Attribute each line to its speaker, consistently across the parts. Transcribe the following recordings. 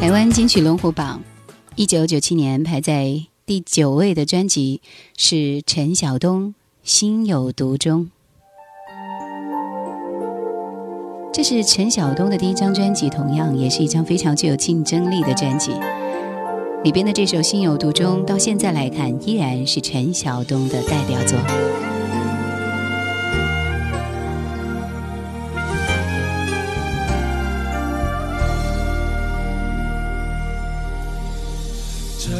Speaker 1: 台湾金曲龙虎榜，一九九七年排在第九位的专辑是陈晓东《心有独钟》。这是陈晓东的第一张专辑，同样也是一张非常具有竞争力的专辑。里边的这首《心有独钟》，到现在来看，依然是陈晓东的代表作。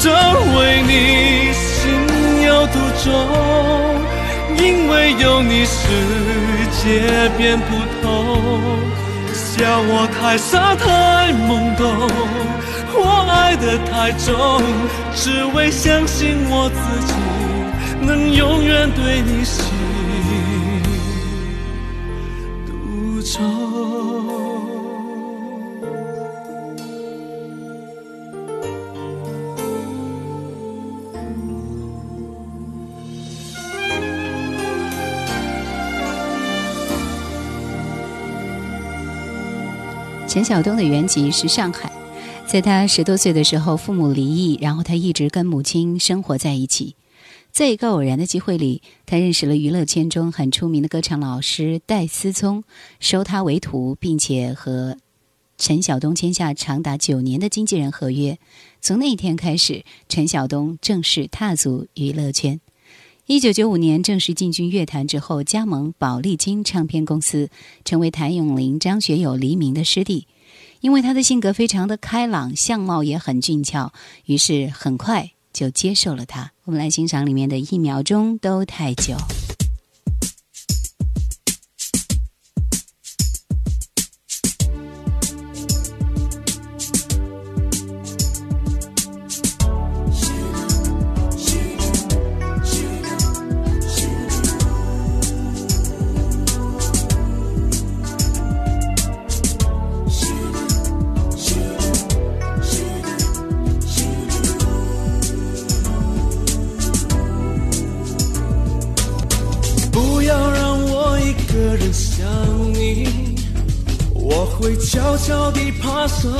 Speaker 2: 真为你心有独钟，因为有你世界变不同。笑我太傻太懵懂，我爱得太重，只为相信我自己。能永远对你心
Speaker 1: 陈晓东的原籍是上海，在他十多岁的时候，父母离异，然后他一直跟母亲生活在一起。在一个偶然的机会里，他认识了娱乐圈中很出名的歌唱老师戴思聪，收他为徒，并且和陈晓东签下长达九年的经纪人合约。从那一天开始，陈晓东正式踏足娱乐圈。
Speaker 2: 一九九五年正式进军乐坛之后，加盟宝丽金唱片公司，成为谭咏麟、张学友、黎明的师弟。因为他的性格非常的开朗，相貌也很俊俏，于是很快就接受了他。我们来欣赏里面的一秒钟都太久。我会悄悄地爬上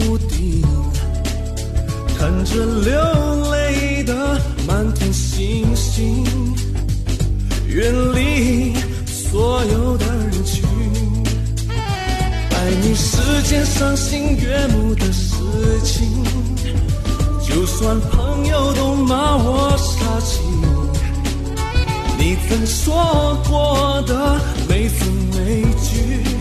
Speaker 2: 屋顶，看着流泪的满天星星，远离所有的人群。爱你是件赏心悦目的事情，就算朋友都骂我傻劲，你曾说过的每字每句。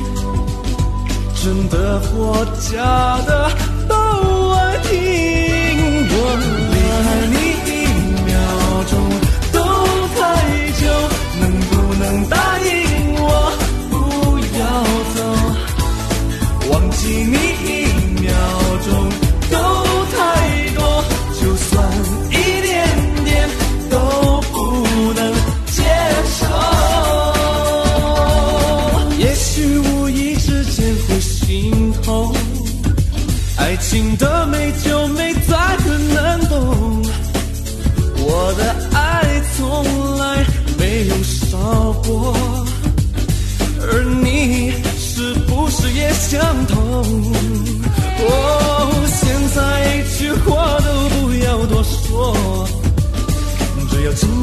Speaker 2: 真的或假的都爱听。我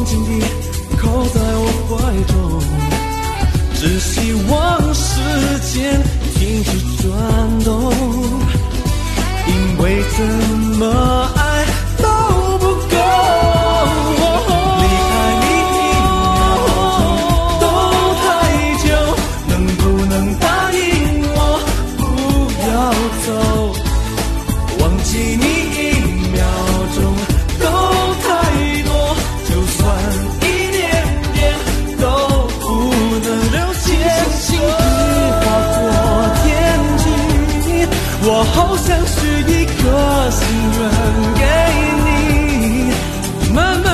Speaker 2: 紧紧地靠在我怀中，只希望时间停止转动。因为怎么爱？好像是一个心愿给你，慢慢。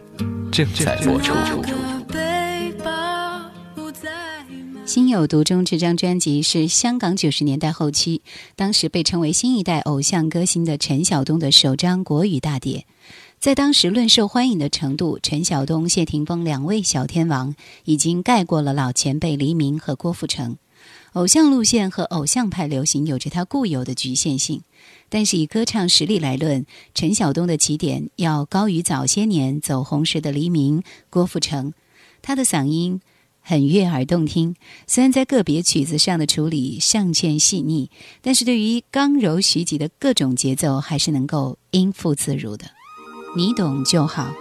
Speaker 3: 正在播出。
Speaker 2: 心有独钟这张专辑是香港九十年代后期，当时被称为新一代偶像歌星的陈晓东的首张国语大碟。
Speaker 1: 在当时论受欢迎的程度，陈晓东、谢霆锋两位小天王已经盖过了老前辈黎明和郭富城。偶像路线和偶像派流行有着它固有的局限性，但是以歌唱实力来论，陈晓东的起点要高于早些年走红时的黎明、郭富城。他的嗓音很悦耳动听，虽然在个别曲子上的处理尚欠细腻，但是对于刚柔徐急的各种节奏，还是能够应付自如的。你懂就好。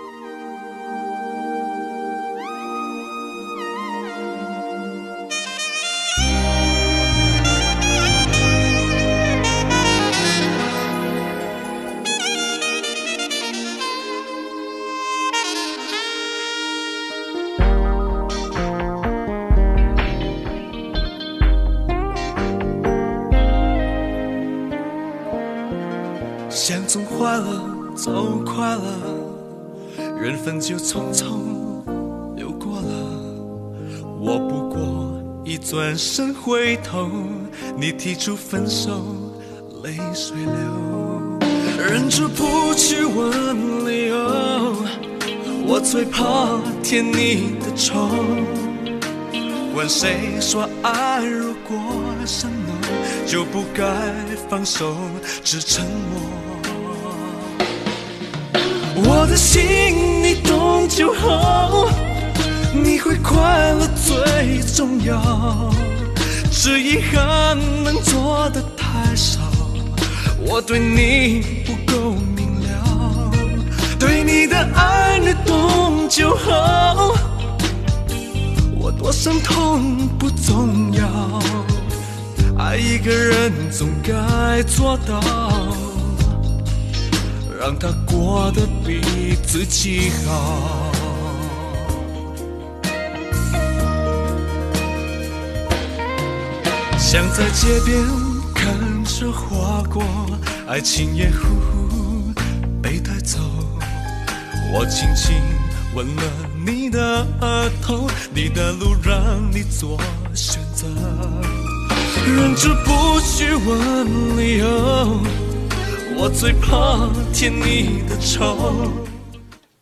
Speaker 2: 想总坏了，走快了，缘分就匆匆流过了。我不过一转身回头，你提出分手，泪水流，忍住不去问理由。我最怕添你的愁。问谁说爱如果深浓，就不该放手，只沉默。我的心你懂就好，你会快乐最重要。只遗憾能做的太少，我对你不够明了。对你的爱你懂就好，我多伤痛不重要。爱一个人总该做到。让他过得比自己好。想在街边看着划过，爱情也呼呼被带走。我轻轻吻了你的额头，你的路让你做选择，忍住不去问理由。我最怕添你的愁。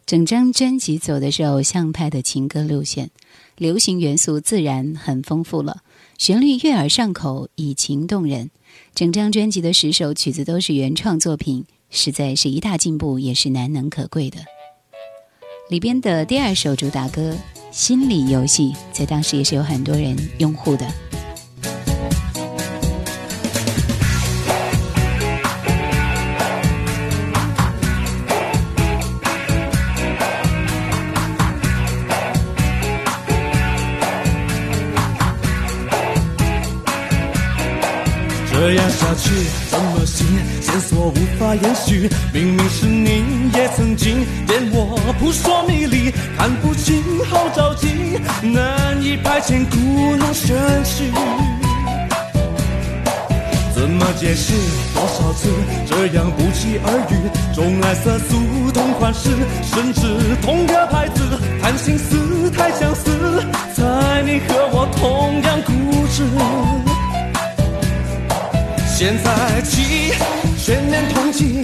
Speaker 1: 整张专辑走的是偶像派的情歌路线，流行元素自然很丰富了，旋律悦耳上口，以情动人。整张专辑的十首曲子都是原创作品，实在是一大进步，也是难能可贵的。里边的第二首主打歌《心理游戏》在当时也是有很多人拥护的。
Speaker 2: 明明是你也曾经电我扑朔迷离，看不清好着急，难以排遣故弄玄虚。怎么解释？多少次这样不期而遇，种爱色素同款式，甚至同个牌子，谈心思太相似，猜你和我同样固执。现在起全面同情，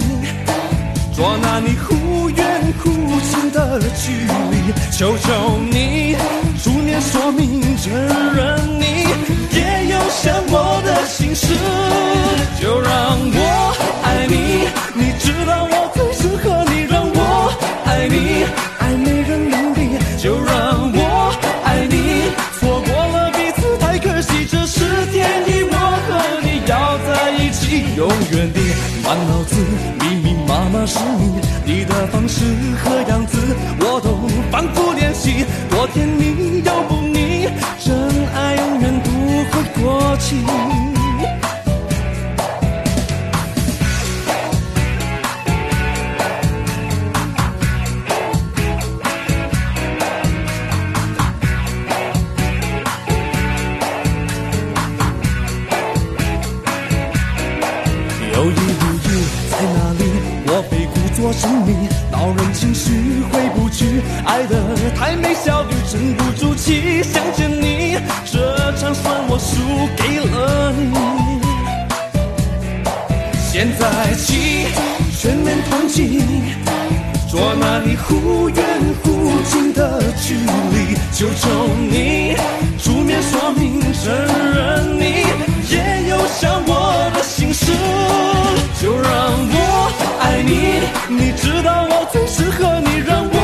Speaker 2: 捉拿你忽远忽近的距离，求求你出面说明，承认你也有想我的心事，就让我爱你，你知道我最适合你，让我爱你，爱没人能比，就让我爱你，错过了彼此太可惜，这是天意，我和你要在一起，永远的满脑子。妈妈是你，你的方式和样子我都反复练习，多甜蜜又不腻，真爱永远不会过期。被故作神秘，恼人情绪回不去，爱的太美，小雨沉不住气，想见你，这场算我输给了你。现在起全面同情，捉拿你忽远忽近的距离，就求你出面说明承认你留下我的心事，就让我爱你，你知道我最适合你，让我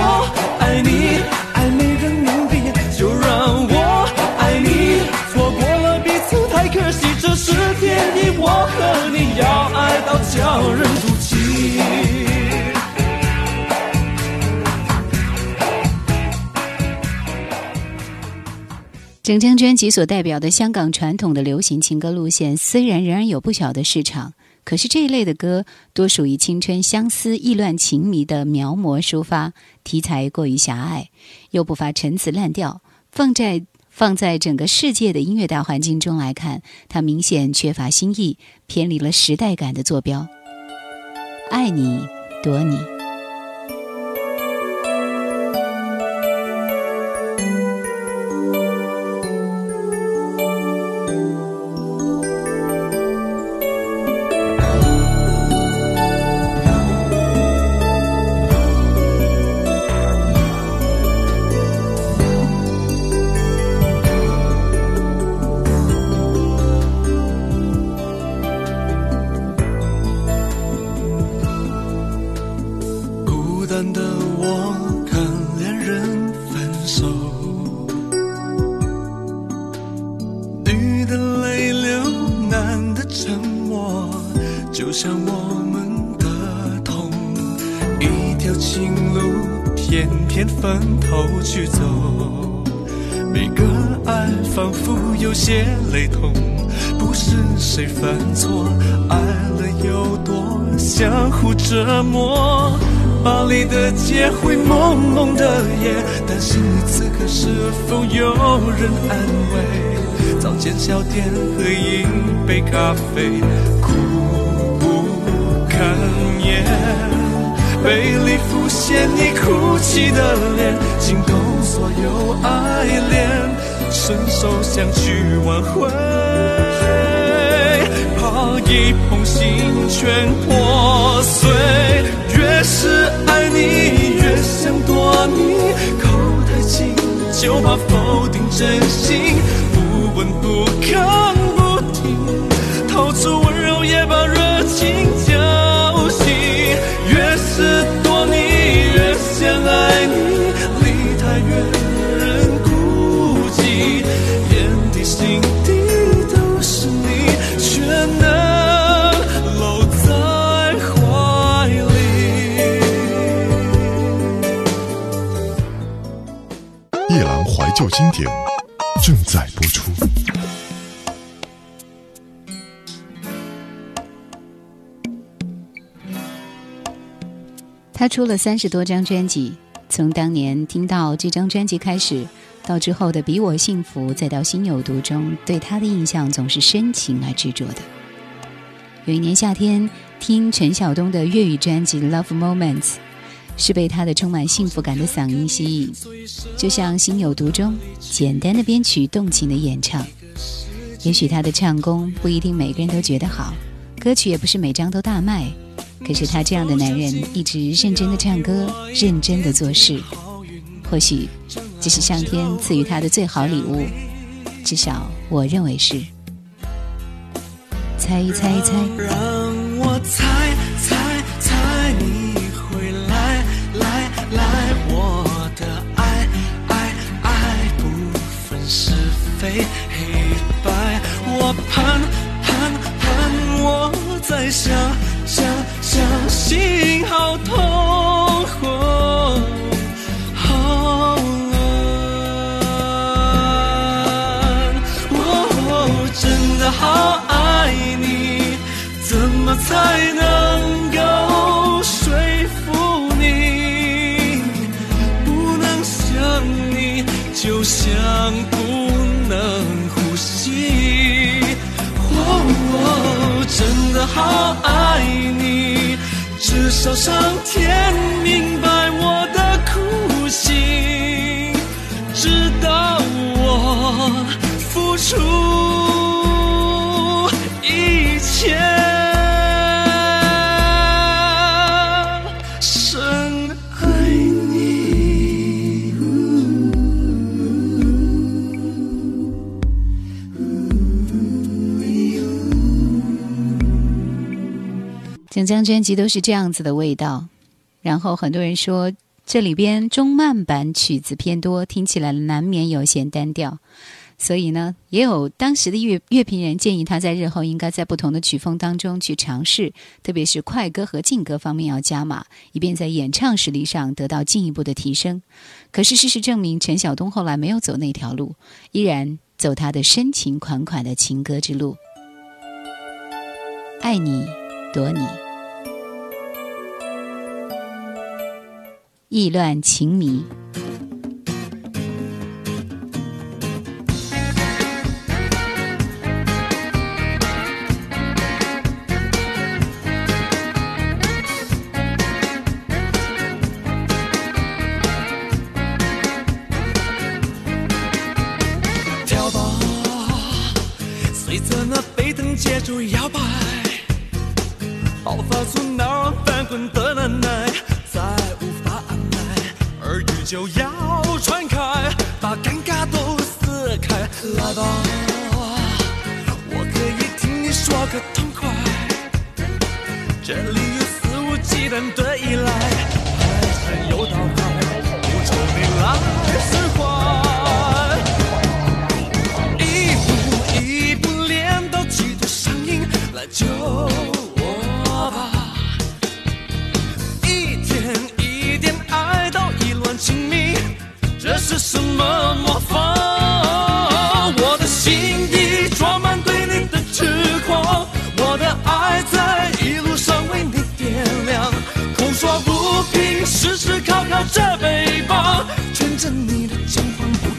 Speaker 2: 爱你，爱没人能比，就让我爱你，错过了彼此太可惜，这是天意，我和你要爱到叫人
Speaker 1: 整张专辑所代表的香港传统的流行情歌路线，虽然仍然有不小的市场，可是这一类的歌多属于青春相思、意乱情迷的描摹抒发，题材过于狭隘，又不乏陈词滥调。放在放在整个世界的音乐大环境中来看，它明显缺乏新意，偏离了时代感的坐标。爱你，躲你。
Speaker 2: 就像我们的痛，一条情路偏偏分头去走，每个爱仿佛有些雷同，不是谁犯错，爱了有多相互折磨。巴黎的街会蒙蒙的夜，担心你此刻是否有人安慰。早间小店喝一杯咖啡，难言。杯里浮现你哭泣的脸，惊动所有爱恋，伸手想去挽回，怕一碰心全破碎。越是爱你，越想躲你，靠太近就怕否定真心，不闻不看不听，掏出温柔也把
Speaker 4: 经典正在播出。
Speaker 1: 他出了三十多张专辑，从当年听到这张专辑开始，到之后的《比我幸福》，再到《心有独钟》，对他的印象总是深情而执着的。有一年夏天，听陈晓东的粤语专辑《Love Moments》，是被他的充满幸福感的嗓音吸引，就像《心有独钟》，简单的编曲，动情的演唱。也许他的唱功不一定每个人都觉得好，歌曲也不是每张都大卖。可是他这样的男人，一直认真的唱歌，认真的做事。或许这是上天赐予他的最好礼物，至少我认为是。猜一猜一猜。
Speaker 2: 让我猜才能够说服你？不能想你，就像不能呼吸。我真的好爱你。至少上天
Speaker 1: 整张专辑都是这样子的味道。然后很多人说，这里边中慢版曲子偏多，听起来难免有些单调。所以呢，也有当时的乐乐评人建议他在日后应该在不同的曲风当中去尝试，特别是快歌和劲歌方面要加码，以便在演唱实力上得到进一步的提升。可是事实证明，陈晓东后来没有走那条路，依然走他的深情款款的情歌之路。爱你，躲你，意乱情迷。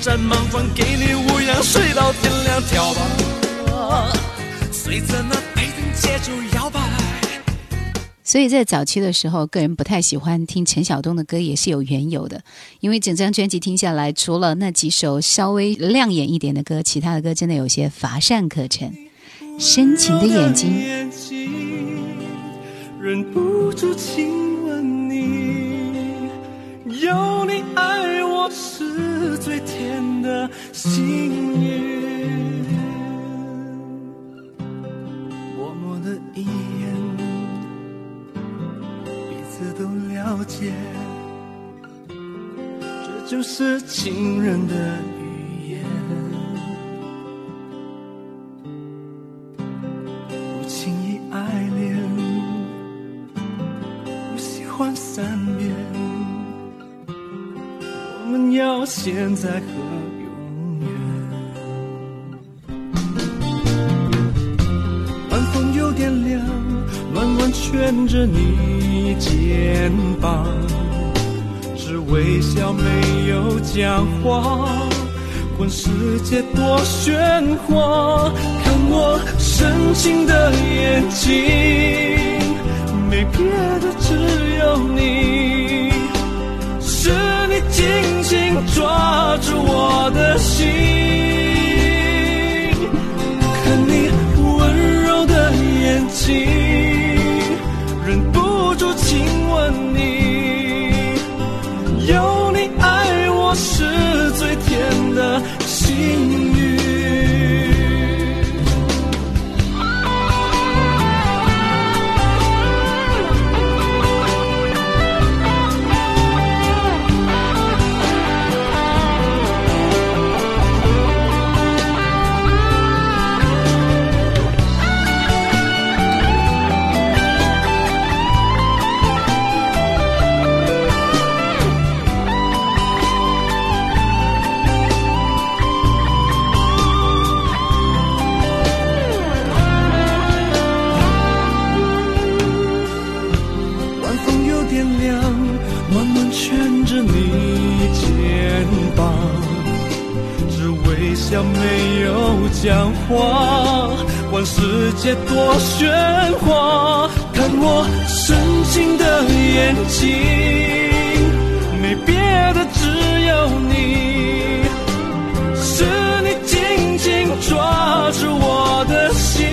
Speaker 2: 膀，不再莽撞，给你无恙，睡到天亮，跳吧，随着那摇摆。
Speaker 1: 所以在早期的时候，个人不太喜欢听陈晓东的歌，也是有缘由的。因为整张专辑听下来，除了那几首稍微亮眼一点的歌，其他的歌真的有些乏善可陈。深情的眼睛，
Speaker 2: 忍不住亲吻你，有你爱我是最甜的幸运。默默的一眼。彼此都了解，这就是情人的在和永远。晚风有点凉，暖暖圈着你。肩膀，只微笑没有讲话，管世界多喧哗，看我深情的眼睛，没别的只有你，抓住我的心，看你温柔的眼睛。忍不住亲吻你，有你爱我是最甜的幸运。慢慢圈着你肩膀，只微笑没有讲话，管世界多喧哗，看我深情的眼睛，没别的，只有你，是你紧紧抓住我的心，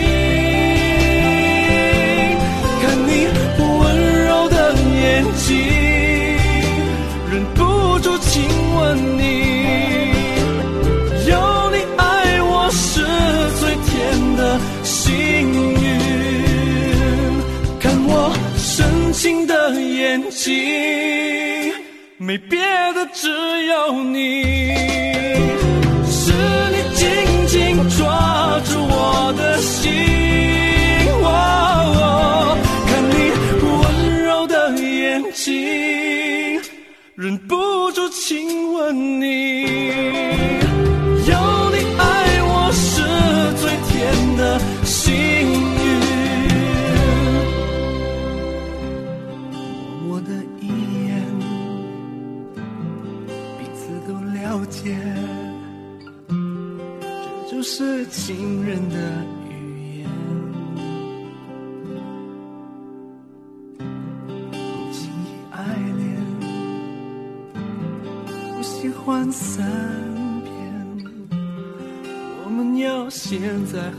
Speaker 2: 情，没别的，只有你。是你紧紧抓住我的心，看你温柔的眼睛，忍不住亲吻你。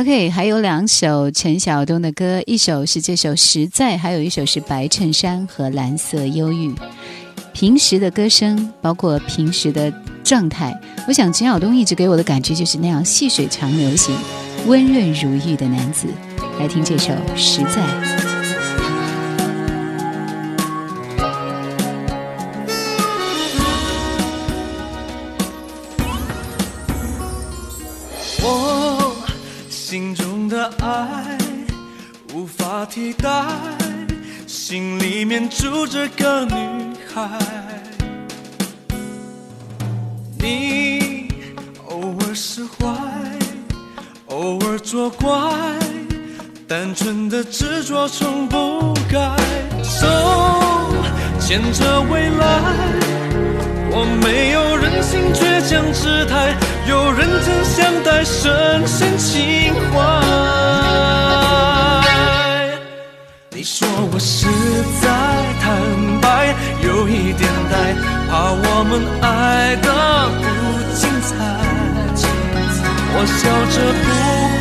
Speaker 1: OK，还有两首陈晓东的歌，一首是这首《实在》，还有一首是《白衬衫》和《蓝色忧郁》。平时的歌声，包括平时的状态，我想陈晓东一直给我的感觉就是那样细水长流型、温润如玉的男子。来听这首《实在》。
Speaker 2: 爱无法替代，心里面住着个女。孩，你偶尔释怀，偶尔作怪，单纯的执着从不改。手牵着未来，我没有任性倔强姿态，有人真相待，深深情怀。你说我实在坦白。有一点呆，怕我们爱的不精彩。我笑着不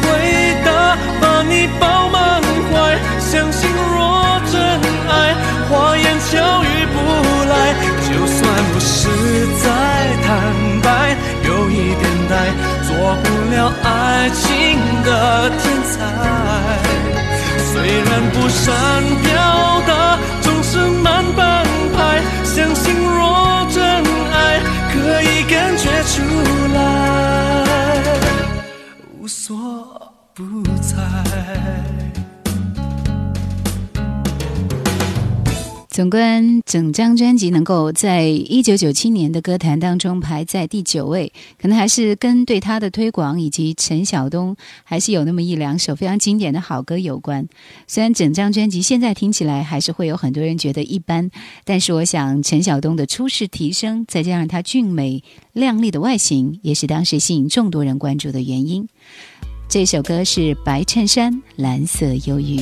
Speaker 2: 回答，把你抱满怀。相信若真爱，花言巧语不来。就算我实在做不了爱情的天才。虽然不善表达，总是慢半拍。相信若真爱，可以感觉出来，无所不在。
Speaker 1: 总观整张专辑能够在一九九七年的歌坛当中排在第九位，可能还是跟对他的推广以及陈晓东还是有那么一两首非常经典的好歌有关。虽然整张专辑现在听起来还是会有很多人觉得一般，但是我想陈晓东的出世提升，再加上他俊美靓丽的外形，也是当时吸引众多人关注的原因。这首歌是《白衬衫蓝色忧郁》。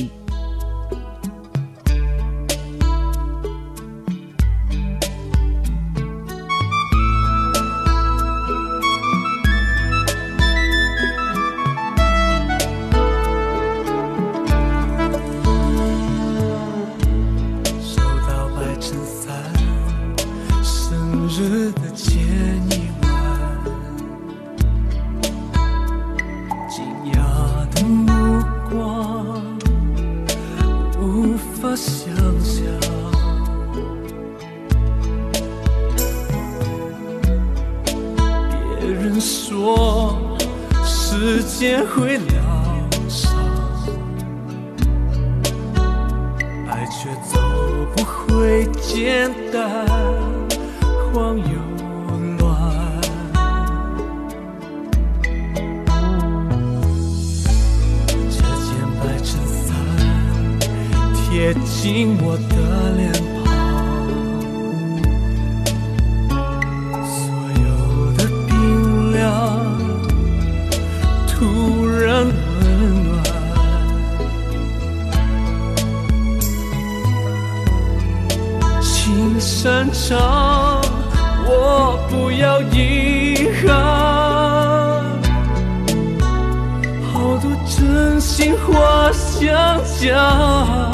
Speaker 2: 真心话想讲，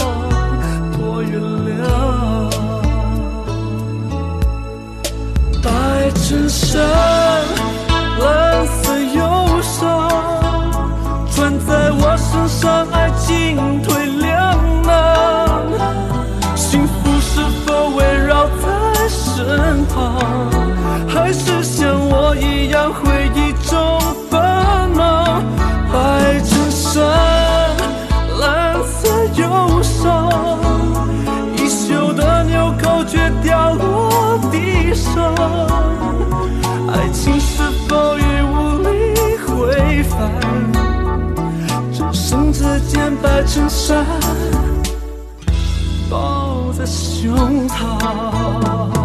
Speaker 2: 多原谅。白衬衫，蓝色忧伤，穿在我身上，爱情退两难。幸福是否围绕在身旁，还是像我一样回忆中？衬衫，蓝色忧伤，衣袖的纽扣却掉落地上。爱情是否已无力回返？只剩这件白衬衫。抱在胸膛。